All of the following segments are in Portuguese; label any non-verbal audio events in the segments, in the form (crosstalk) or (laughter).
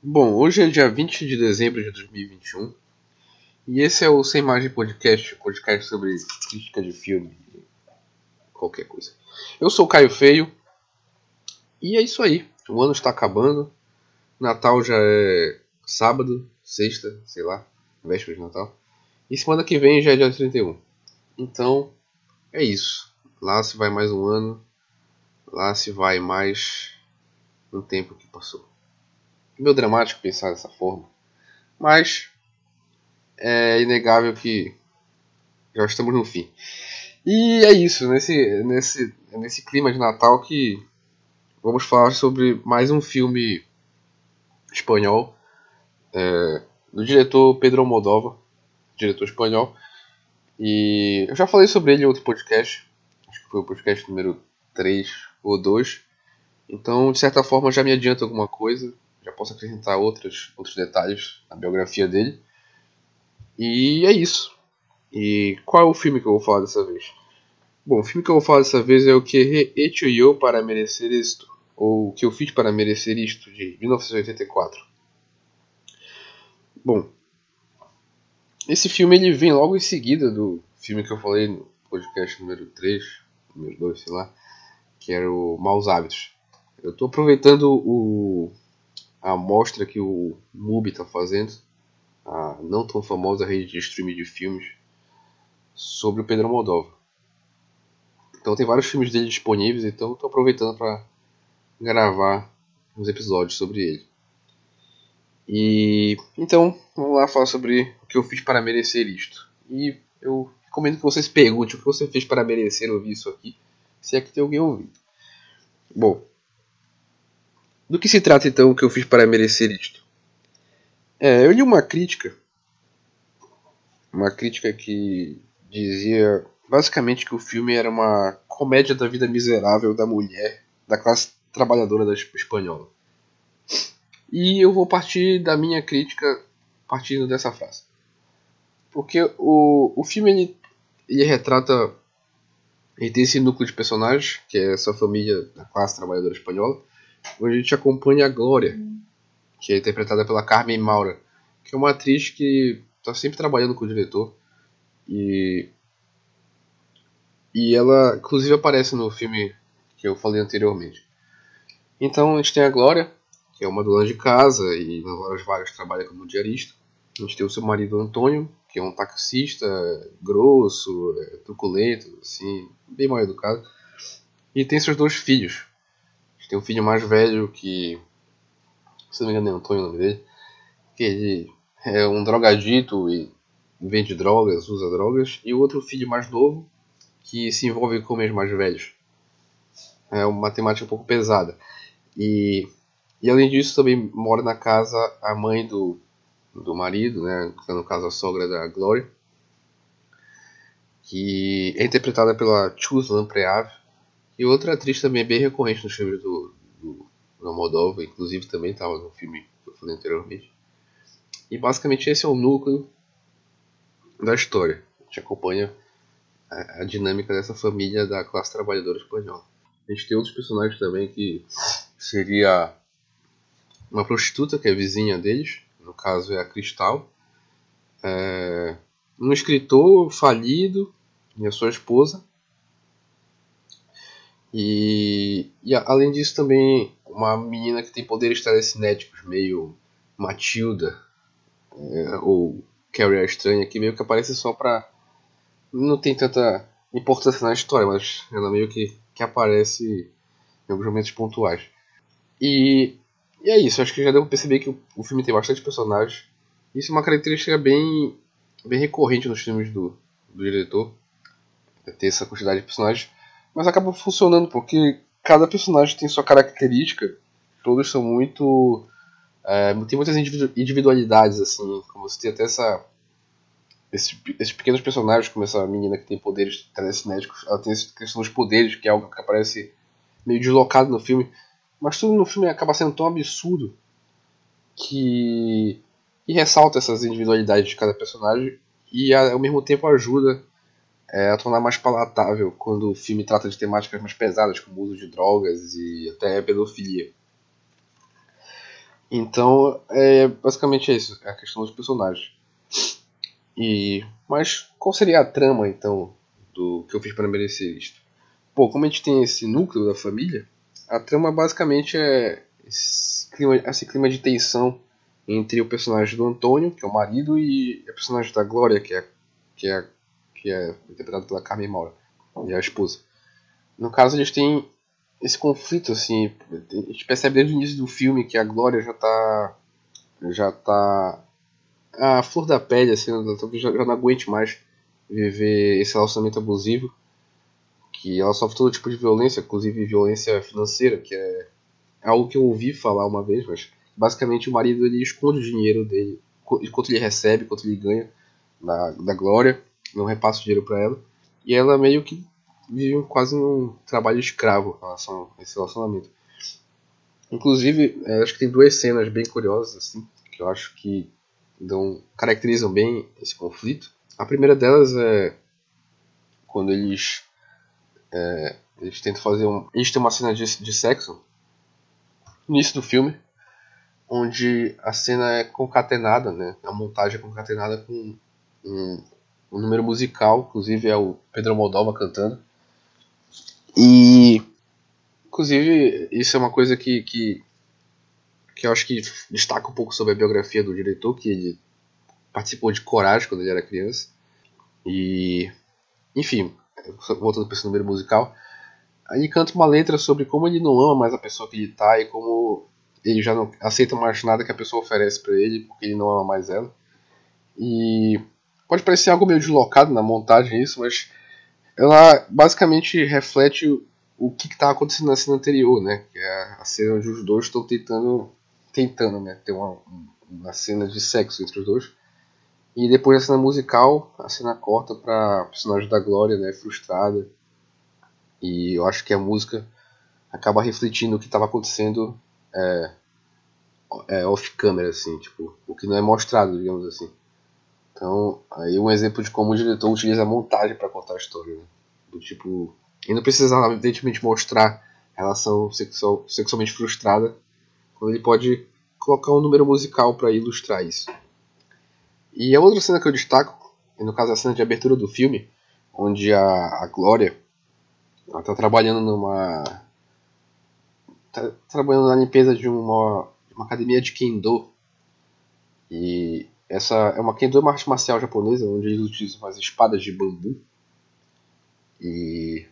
Bom, hoje é dia 20 de dezembro de 2021 e esse é o Sem Margem Podcast, podcast sobre crítica de filme, qualquer coisa. Eu sou o Caio Feio e é isso aí. O ano está acabando, Natal já é sábado, sexta, sei lá, véspera de Natal. E semana que vem já é dia 31. Então, é isso. Lá se vai mais um ano, lá se vai mais um tempo que passou meio dramático pensar dessa forma. Mas é inegável que já estamos no fim. E é isso, nesse, nesse, nesse clima de Natal que vamos falar sobre mais um filme espanhol é, do diretor Pedro Almodóvar, diretor espanhol. E eu já falei sobre ele em outro podcast, acho que foi o podcast número 3 ou 2. Então, de certa forma, já me adianta alguma coisa já posso acrescentar outros, outros detalhes na biografia dele. E é isso. E qual é o filme que eu vou falar dessa vez? Bom, o filme que eu vou falar dessa vez é o que he para merecer isto, ou o que eu fiz para merecer isto, de 1984. Bom, esse filme ele vem logo em seguida do filme que eu falei no podcast número 3, número 2, sei lá, que era o Maus Hábitos. Eu estou aproveitando o, a amostra que o MUBI está fazendo, a não tão famosa rede de streaming de filmes, sobre o Pedro Moldova. Então tem vários filmes dele disponíveis, então estou aproveitando para gravar uns episódios sobre ele. E então vamos lá falar sobre o que eu fiz para merecer isto. E eu recomendo que vocês perguntem o que você fez para merecer ouvir isso aqui, se é que tem alguém ouvindo. Bom, do que se trata então o que eu fiz para merecer isto? É, eu li uma crítica, uma crítica que dizia basicamente que o filme era uma comédia da vida miserável da mulher da classe trabalhadora da espanhola. E eu vou partir da minha crítica partindo dessa frase. Porque o, o filme ele, ele retrata ele tem esse núcleo de personagens, que é essa família da classe trabalhadora espanhola, Hoje a gente acompanha a Glória, que é interpretada pela Carmen Maura, que é uma atriz que está sempre trabalhando com o diretor. E, e ela, inclusive, aparece no filme que eu falei anteriormente. Então a gente tem a Glória, que é uma dona de casa e nas horas vagas trabalha como diarista. A gente tem o seu marido Antônio, que é um taxista grosso, é, truculento, assim, bem mal educado. E tem seus dois filhos, tem um filho mais velho que. Se não me engano é Antônio o nome dele. Que ele é um drogadito e vende drogas, usa drogas. E o outro filho mais novo que se envolve com os mais velhos. É uma temática um pouco pesada. E, e além disso também mora na casa a mãe do, do marido, né? No caso a sogra da Glória. Que é interpretada pela Chus Lampreave e outra atriz também é bem recorrente nos filmes do, do, do Moldova, inclusive também estava no filme que eu falei anteriormente. E basicamente esse é o núcleo da história. A gente acompanha a, a dinâmica dessa família da classe trabalhadora espanhola. A gente tem outros personagens também que seria uma prostituta que é vizinha deles, no caso é a Cristal, é, um escritor falido e a sua esposa, e, e além disso também uma menina que tem poderes telecinéticos, meio Matilda é, ou Carrie a Estranha, que meio que aparece só pra. Não tem tanta importância na história, mas ela meio que, que aparece em alguns momentos pontuais. E, e é isso, acho que já deu pra perceber que o, o filme tem bastante personagens. Isso é uma característica bem, bem recorrente nos filmes do, do diretor, é ter essa quantidade de personagens mas acaba funcionando porque cada personagem tem sua característica, todos são muito. É, tem muitas individualidades, assim, como você tem até essa. Esses, esses, pequenos personagens, como essa menina que tem poderes telecinéticos, ela tem essa questão dos poderes, que é algo que aparece meio deslocado no filme, mas tudo no filme acaba sendo tão absurdo que, que ressalta essas individualidades de cada personagem e ao mesmo tempo ajuda é, a tornar mais palatável quando o filme trata de temáticas mais pesadas, como o uso de drogas e até pedofilia. Então, é basicamente isso, é a questão dos personagens. E mas qual seria a trama então do que eu fiz para merecer isto? Pô, como a gente tem esse núcleo da família, a trama basicamente é esse clima, esse clima de tensão entre o personagem do Antônio, que é o marido, e o personagem da Glória, que é que é que é interpretado pela Carmen Maura, e a esposa. No caso, eles têm esse conflito assim, a gente percebe desde o início do filme que a Glória já tá já tá a flor da pele assim, já, já não aguente mais viver esse relacionamento abusivo, que ela sofre todo tipo de violência, inclusive violência financeira, que é algo que eu ouvi falar uma vez, mas basicamente o marido ele esconde o dinheiro dele, quanto ele recebe, quanto ele ganha da, da Glória, não repassa o dinheiro para ela, e ela meio que vive quase um trabalho escravo em relação a esse relacionamento. Inclusive, é, acho que tem duas cenas bem curiosas, assim, que eu acho que dão, caracterizam bem esse conflito. A primeira delas é quando eles, é, eles tentam fazer um. Eles têm uma cena de, de sexo no início do filme, onde a cena é concatenada, né? A montagem é concatenada com um, um número musical, inclusive é o Pedro Moldova cantando. E inclusive isso é uma coisa que, que, que eu acho que destaca um pouco sobre a biografia do diretor, que ele participou de Coragem quando ele era criança. E enfim, voltando para esse número musical, aí canta uma letra sobre como ele não ama mais a pessoa que ele tá e como ele já não aceita mais nada que a pessoa oferece para ele porque ele não ama mais ela. E pode parecer algo meio deslocado na montagem isso, mas ela basicamente reflete o que está acontecendo na cena anterior, né? Que é a cena onde os dois estão tentando, tentando, né? Ter uma, uma cena de sexo entre os dois. E depois da cena musical, a cena corta para personagem da Glória, né? Frustrada. E eu acho que a música acaba refletindo o que estava acontecendo é, é, off-camera, assim, tipo, o que não é mostrado, digamos assim. Então, aí um exemplo de como o diretor utiliza a montagem para contar a história. Né? Do tipo, e não precisa evidentemente mostrar relação sexual, sexualmente frustrada, quando ele pode colocar um número musical para ilustrar isso. E a outra cena que eu destaco, no caso a cena de abertura do filme, onde a, a Glória está trabalhando numa tá trabalhando na limpeza de uma, uma academia de kendo e essa é uma Kendo uma arte marcial japonesa, onde eles utilizam as espadas de bambu. E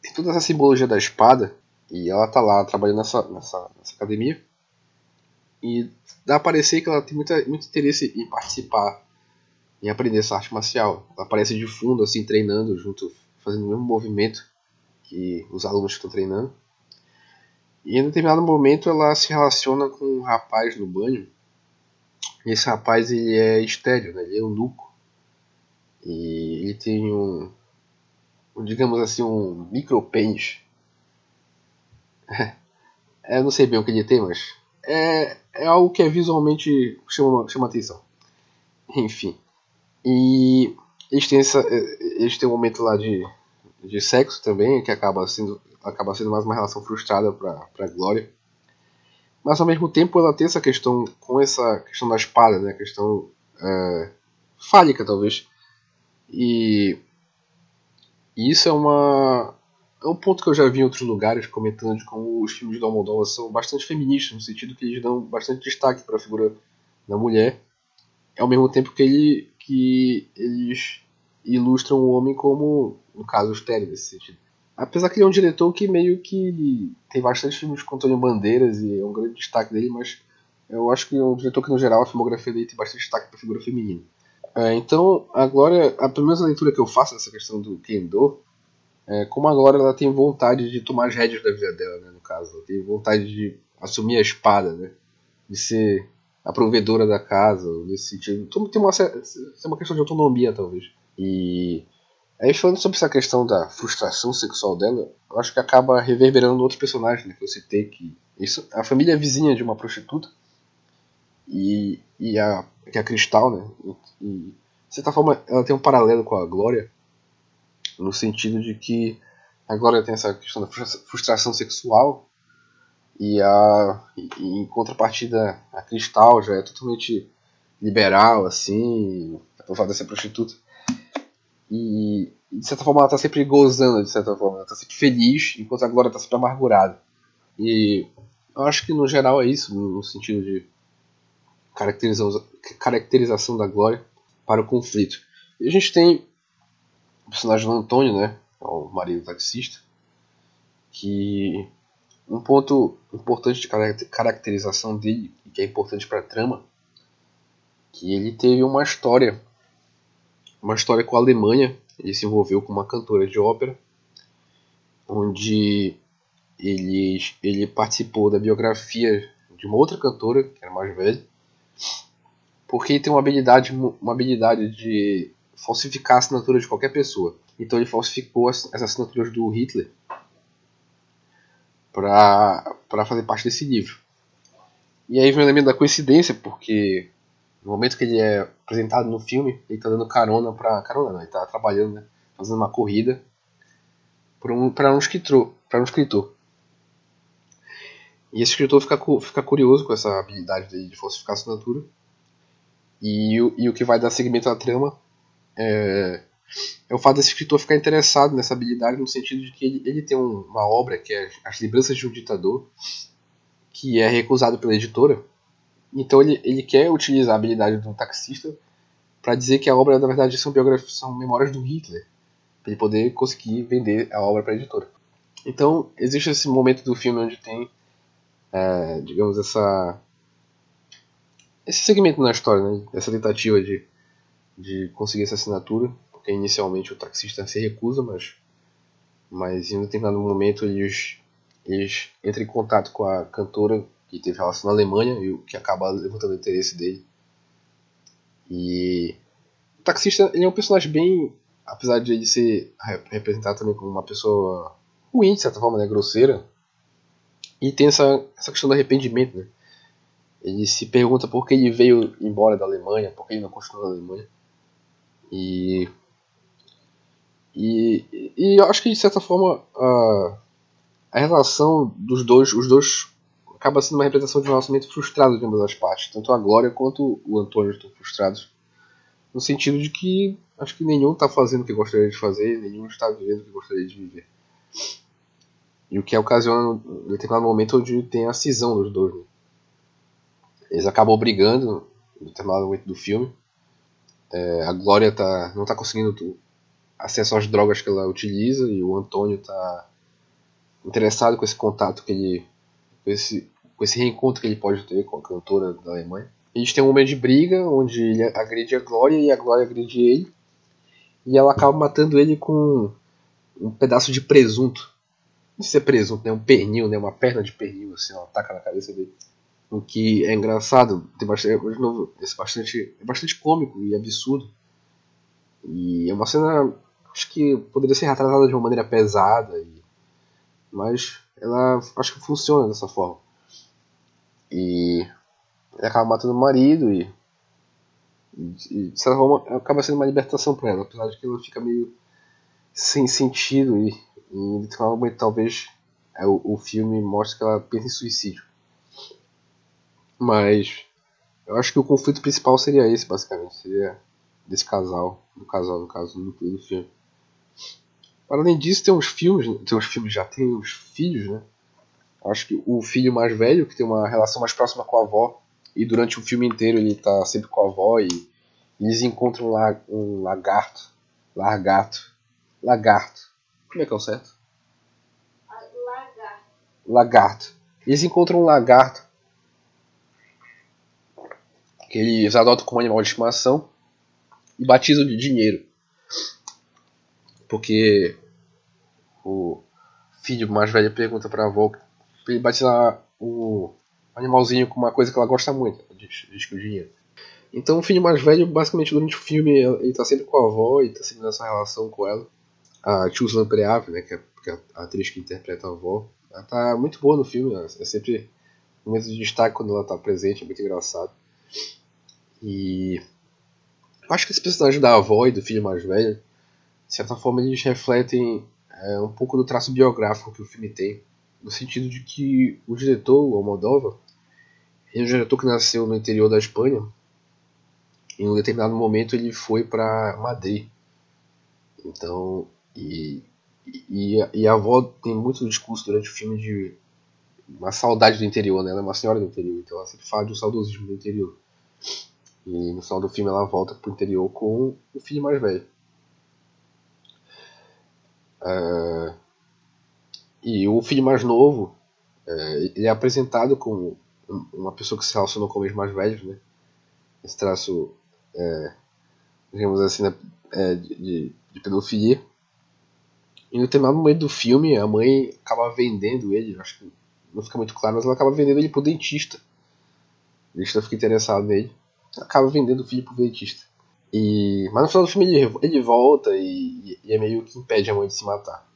tem toda essa simbologia da espada. E ela tá lá trabalhando nessa, nessa, nessa academia. E dá a parecer que ela tem muita, muito interesse em participar, em aprender essa arte marcial. Ela aparece de fundo, assim, treinando junto, fazendo o mesmo movimento que os alunos estão treinando. E em determinado momento ela se relaciona com um rapaz no banho esse rapaz ele é estéreo, né? ele é eunuco. E ele tem um, um digamos assim, um micropênis. (laughs) é, eu não sei bem o que ele tem, mas é, é algo que é visualmente chama, chama atenção. Enfim. E eles têm, essa, eles têm um momento lá de, de sexo também, que acaba sendo, acaba sendo mais uma relação frustrada para pra Glória mas ao mesmo tempo ela tem essa questão com essa questão da espada, né? A questão é, fálica talvez. E, e, isso é uma é um ponto que eu já vi em outros lugares comentando de como os filmes do Almodóvar são bastante feministas no sentido que eles dão bastante destaque para a figura da mulher, ao mesmo tempo que ele que eles ilustram o homem como no caso estéreo nesse sentido. Apesar que ele é um diretor que meio que tem bastante filmes com Antônio Bandeiras e é um grande destaque dele, mas eu acho que é um diretor que no geral a filmografia dele tem bastante destaque para a figura feminina. É, então, agora, a primeira leitura que eu faço dessa questão do Kendo é como agora ela tem vontade de tomar as rédeas da vida dela, né, no caso. Ela tem vontade de assumir a espada, né, de ser a provedora da casa, nesse sentido. Tem uma, tem uma questão de autonomia, talvez. E Aí falando sobre essa questão da frustração sexual dela, eu acho que acaba reverberando outros personagens né, que eu citei que isso, a família é vizinha de uma prostituta e, e a que é a Cristal, né? E, de certa forma ela tem um paralelo com a Glória no sentido de que a Glória tem essa questão da frustração sexual E, a, e, em contrapartida, a Cristal já é totalmente liberal, assim, de ser prostituta. E, de certa forma, ela tá sempre gozando, de certa forma. Ela tá sempre feliz, enquanto a Glória tá sempre amargurada. E eu acho que, no geral, é isso, no sentido de caracterização, caracterização da Glória para o conflito. E a gente tem o personagem do Antônio, né? É o marido taxista, que um ponto importante de caracterização dele, que é importante para a trama, que ele teve uma história, uma história com a Alemanha, ele se envolveu com uma cantora de ópera, onde ele, ele participou da biografia de uma outra cantora, que era mais velha, porque ele tem uma habilidade, uma habilidade de falsificar a assinatura de qualquer pessoa. Então ele falsificou as, as assinaturas do Hitler para fazer parte desse livro. E aí vem o elemento da coincidência, porque no momento que ele é apresentado no filme, ele está dando carona para carona, não, ele está trabalhando, né, fazendo uma corrida para um, um escritor, para um escritor. E esse escritor fica, fica curioso com essa habilidade dele de falsificar a assinatura. E, e o que vai dar seguimento à trama é, é o fato desse escritor ficar interessado nessa habilidade no sentido de que ele, ele tem um, uma obra que é As Lembranças de um Ditador, que é recusado pela editora. Então ele, ele quer utilizar a habilidade do taxista para dizer que a obra na verdade são biografias, são memórias do Hitler, para ele poder conseguir vender a obra para a editora. Então existe esse momento do filme onde tem, é, digamos essa esse segmento na história, né? essa tentativa de, de conseguir essa assinatura porque inicialmente o taxista se recusa, mas, mas em um determinado momento eles, eles entram em contato com a cantora que teve relação na Alemanha e o que acaba levantando o interesse dele. E o taxista ele é um personagem bem, apesar de ele ser representado também como uma pessoa ruim, de certa forma, né, grosseira, e tem essa, essa questão do arrependimento, né? Ele se pergunta por que ele veio embora da Alemanha, por que ele não continuou na Alemanha. E e, e eu acho que de certa forma a, a relação dos dois, os dois acaba sendo uma representação de um relacionamento frustrado de ambas as partes, tanto a Glória quanto o Antônio estão frustrados, no sentido de que acho que nenhum está fazendo o que gostaria de fazer, nenhum está vivendo o que gostaria de viver. E o que ocasiona um determinado momento onde tem a cisão dos dois. Né? Eles acabam brigando em determinado momento do filme. É, a Glória tá, não está conseguindo acesso às drogas que ela utiliza e o Antônio está interessado com esse contato que ele esse, com esse reencontro que ele pode ter com a cantora da Alemanha. A gente tem um momento de briga onde ele agride a Glória e a Glória agride ele e ela acaba matando ele com um pedaço de presunto. Não sei se é presunto, né? Um pernil, né? Uma perna de pernil, assim, ela taca na cabeça dele. O que é engraçado, tem bastante, de novo, esse bastante, é bastante cômico e absurdo. E é uma cena acho que poderia ser retratada de uma maneira pesada, e, mas ela acho que funciona dessa forma. E ele acaba matando o marido e, e de certa forma acaba sendo uma libertação para ela, apesar de que ela fica meio sem sentido e, em determinado momento talvez é, o, o filme mostra que ela pensa em suicídio. Mas eu acho que o conflito principal seria esse, basicamente. Seria desse casal. Do casal, no caso, no do filme. Além disso, tem uns filmes, tem uns filmes já, tem os filhos, né? Acho que o filho mais velho, que tem uma relação mais próxima com a avó, e durante o filme inteiro ele tá sempre com a avó e eles encontram lá um lagarto, largato, lagarto. Como é que é o certo? Lagarto. Lagarto. Eles encontram um lagarto que eles adotam como animal de estimação e batizam de dinheiro. Porque o filho mais velho pergunta pra avó pra ele batizar o animalzinho com uma coisa que ela gosta muito, diz, diz que o dinheiro. Então o filho mais velho, basicamente durante o filme, ele tá sempre com a avó e tá sempre nessa relação com ela. A Chuslan Preave, né, que é, que é a atriz que interpreta a avó, ela tá muito boa no filme, é sempre um momento de destaque quando ela tá presente, é muito engraçado. E eu acho que esse personagem da avó e do filho mais velho, de certa forma, eles refletem é, um pouco do traço biográfico que o filme tem. no sentido de que o diretor, o Almodóvar, ele é um diretor que nasceu no interior da Espanha. Em um determinado momento ele foi para Madrid. Então, e, e, e, a avó tem muito discurso durante o filme de uma saudade do interior, né? Ela é uma senhora do interior, então ela sempre fala de um saudosismo do interior. E no final do filme ela volta pro interior com o filho mais velho. Uh, e o filho mais novo, uh, ele é apresentado como uma pessoa que se relaciona com os mais velhos, né? Esse traço, é, digamos assim, né, é, de, de pedofilia. E no determinado momento do filme, a mãe acaba vendendo ele, acho que não fica muito claro, mas ela acaba vendendo ele pro dentista. O dentista fica interessado nele, acaba vendendo o filho pro dentista. E, mas no final do filme ele, ele volta e, e é meio que impede a mãe de se matar.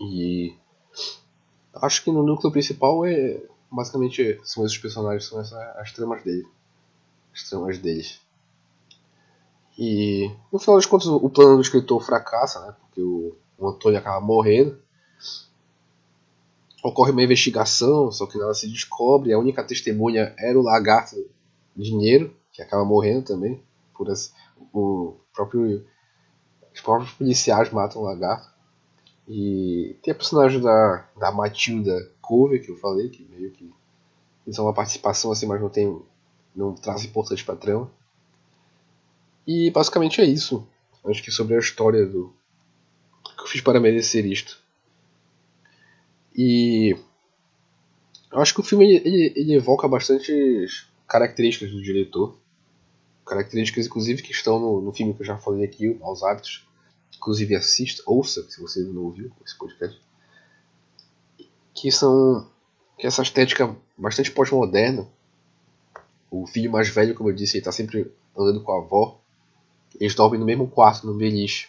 E acho que no núcleo principal é basicamente são esses personagens, são essas, as tramas dele. As tramas deles. E no final das contas o plano do escritor fracassa, né? Porque o, o Antônio acaba morrendo. Ocorre uma investigação, só que nada se descobre. A única testemunha era o lagarto Dinheiro, que acaba morrendo também. Por esse, o próprio, os próprios policiais matam o lagarto. E tem a personagem da, da Matilda Cover, que eu falei, que meio que eles são uma participação assim, mas não tem não traz importante pra trama. E basicamente é isso. Acho que sobre a história do que eu fiz para merecer isto. E eu acho que o filme ele, ele evoca bastantes características do diretor. Características, inclusive, que estão no, no filme que eu já falei aqui, Maus Hábitos. Inclusive, assista, ouça, se você não ouviu esse podcast. Que são. que essa estética bastante pós-moderna. O filho mais velho, como eu disse, ele está sempre andando com a avó. Eles dormem no mesmo quarto, no beliche.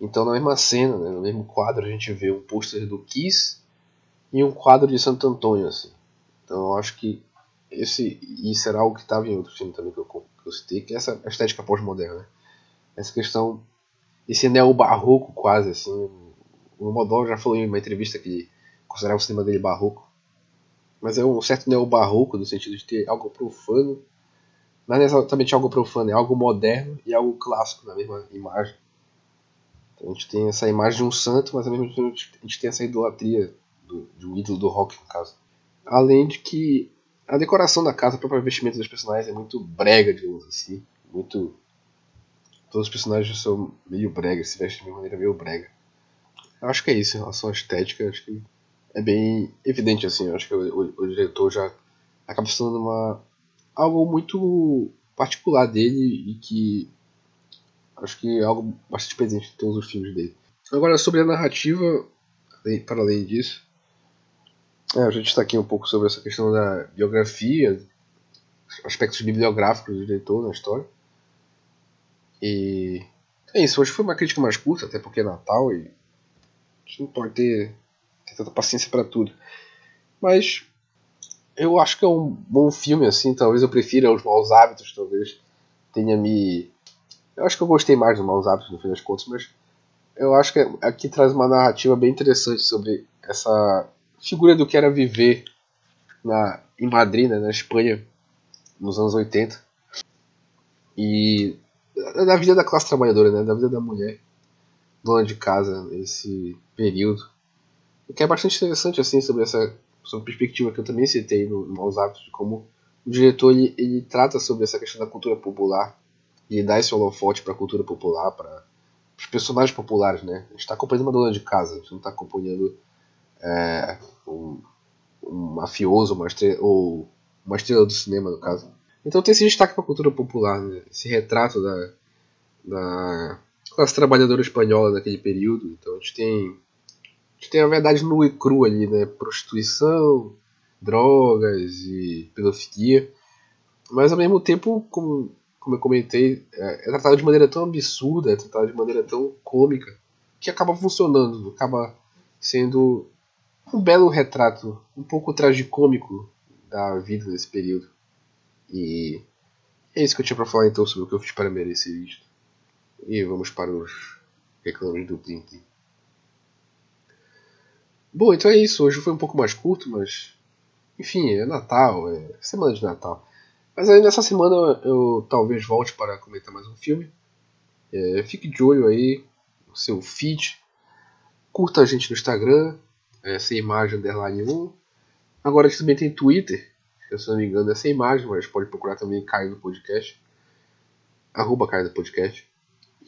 Então, na mesma cena, né, no mesmo quadro, a gente vê um pôster do Kiss e um quadro de Santo Antônio. Assim. Então, eu acho que esse e será algo que estava em outro filme também que eu, que eu citei, que é essa estética pós-moderna. Né? Essa questão, esse neo-barroco quase, assim. O Modol já falou em uma entrevista que considerava o cinema dele barroco. Mas é um certo neo-barroco, no sentido de ter algo profano não é exatamente algo profano, é algo moderno e algo clássico na mesma imagem. Então a gente tem essa imagem de um santo, mas ao mesmo tempo a gente tem essa idolatria do, de um ídolo do rock, no caso. Além de que a decoração da casa, o próprio vestimento dos personagens é muito brega, digamos assim. Muito. Todos os personagens são meio brega, se vestem de uma maneira meio brega. Eu acho que é isso em relação à estética, acho que é bem evidente assim. Eu acho que o, o, o diretor já acaba sendo uma algo muito particular dele e que acho que é algo bastante presente em todos os filmes dele. Agora, sobre a narrativa, para além disso, é, gente está aqui um pouco sobre essa questão da biografia, aspectos bibliográficos do diretor na história. E é isso, hoje foi uma crítica mais curta, até porque é Natal e a gente não pode ter, ter tanta paciência para tudo. Mas eu acho que é um bom filme, assim. Talvez eu prefira os maus hábitos, talvez tenha me. Eu acho que eu gostei mais dos maus hábitos no fim das contas, mas eu acho que aqui traz uma narrativa bem interessante sobre essa figura do que era viver na, em Madrid, né, na Espanha, nos anos 80. E da vida da classe trabalhadora, né, da vida da mulher, dona de casa, nesse período. O que é bastante interessante assim sobre essa sobre perspectiva que eu também citei no, Maus Hábitos, de como o diretor ele, ele trata sobre essa questão da cultura popular e dá esse holofote para a cultura popular, para os personagens populares, né? A gente está acompanhando uma dona de casa, a gente não está acompanhando é, um, um, mafioso uma estrela, ou uma estrela do cinema, no caso. Então tem esse destaque para a cultura popular, né? esse retrato da, da classe trabalhadora espanhola daquele período. Então a gente tem gente tem a verdade nua e crua ali, né? Prostituição, drogas e pedofilia. Mas ao mesmo tempo, como, como eu comentei, é, é tratado de maneira tão absurda, é tratado de maneira tão cômica, que acaba funcionando, acaba sendo um belo retrato, um pouco tragicômico da vida nesse período. E é isso que eu tinha para falar então sobre o que eu fiz para merecer isto. E vamos para os reclames do Plim Bom, então é isso. Hoje foi um pouco mais curto, mas. Enfim, é Natal, é semana de Natal. Mas aí nessa semana eu talvez volte para comentar mais um filme. É, fique de olho aí no seu feed. Curta a gente no Instagram, é, sem imagem underline 1. Agora a gente também tem Twitter, que se não me engano é sem imagem, mas pode procurar também Caio no Podcast. Arroba Caio no Podcast.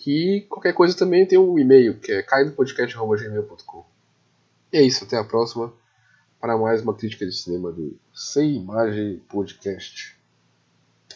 E qualquer coisa também tem um e-mail, que é caidopodcast.gmail.com. E é isso, até a próxima para mais uma crítica de cinema do Sem Imagem Podcast.